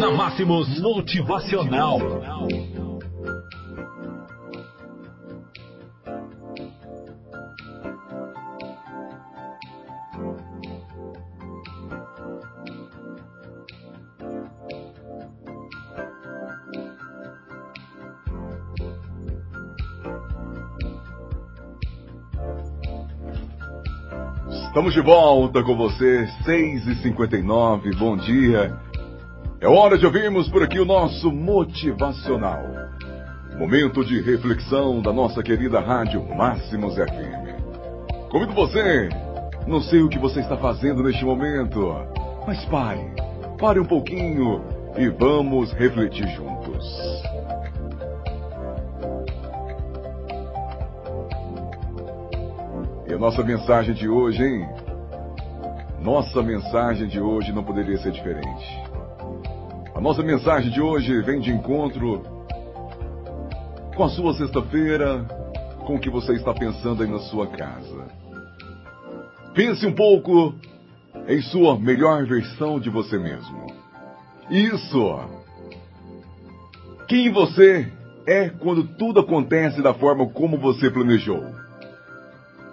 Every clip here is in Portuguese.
Na Máximos Motivacional. Estamos de volta com você, 6h59, bom dia. É hora de ouvirmos por aqui o nosso motivacional. Momento de reflexão da nossa querida rádio Máximos FM. Convido você, não sei o que você está fazendo neste momento, mas pare, pare um pouquinho e vamos refletir juntos. E a nossa mensagem de hoje, hein? Nossa mensagem de hoje não poderia ser diferente. Nossa mensagem de hoje vem de encontro com a sua sexta-feira, com o que você está pensando aí na sua casa. Pense um pouco em sua melhor versão de você mesmo. Isso! Quem você é quando tudo acontece da forma como você planejou.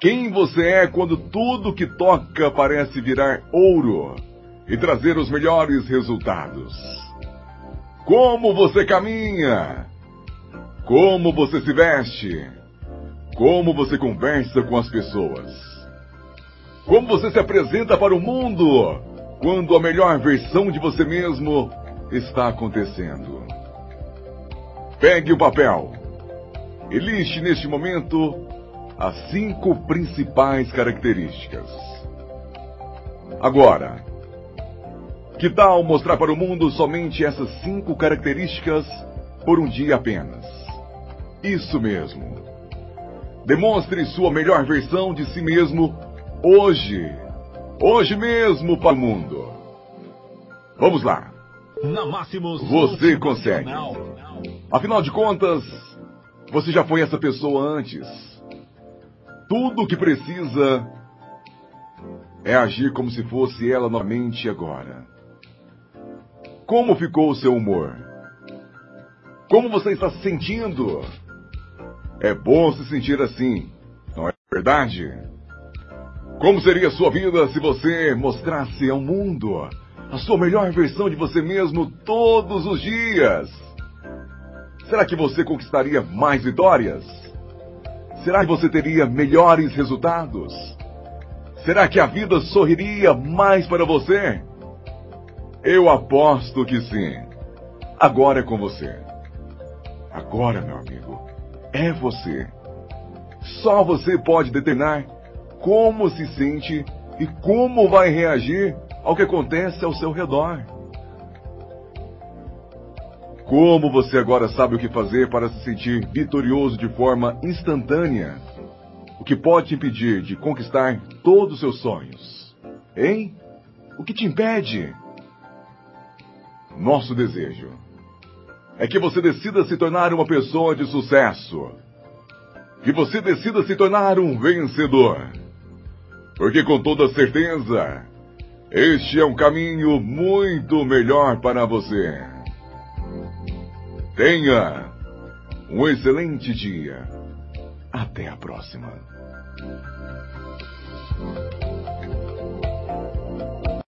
Quem você é quando tudo que toca parece virar ouro e trazer os melhores resultados. Como você caminha, como você se veste, como você conversa com as pessoas, como você se apresenta para o mundo quando a melhor versão de você mesmo está acontecendo. Pegue o papel e liste neste momento as cinco principais características. Agora, que tal mostrar para o mundo somente essas cinco características por um dia apenas? Isso mesmo. Demonstre sua melhor versão de si mesmo hoje. Hoje mesmo para o mundo. Vamos lá. Na Máximos Você consegue. Afinal de contas, você já foi essa pessoa antes. Tudo o que precisa é agir como se fosse ela novamente agora. Como ficou o seu humor? Como você está se sentindo? É bom se sentir assim, não é verdade? Como seria a sua vida se você mostrasse ao mundo a sua melhor versão de você mesmo todos os dias? Será que você conquistaria mais vitórias? Será que você teria melhores resultados? Será que a vida sorriria mais para você? Eu aposto que sim. Agora é com você. Agora, meu amigo, é você. Só você pode determinar como se sente e como vai reagir ao que acontece ao seu redor. Como você agora sabe o que fazer para se sentir vitorioso de forma instantânea? O que pode te impedir de conquistar todos os seus sonhos? Hein? O que te impede? Nosso desejo é que você decida se tornar uma pessoa de sucesso. Que você decida se tornar um vencedor. Porque com toda certeza, este é um caminho muito melhor para você. Tenha um excelente dia. Até a próxima.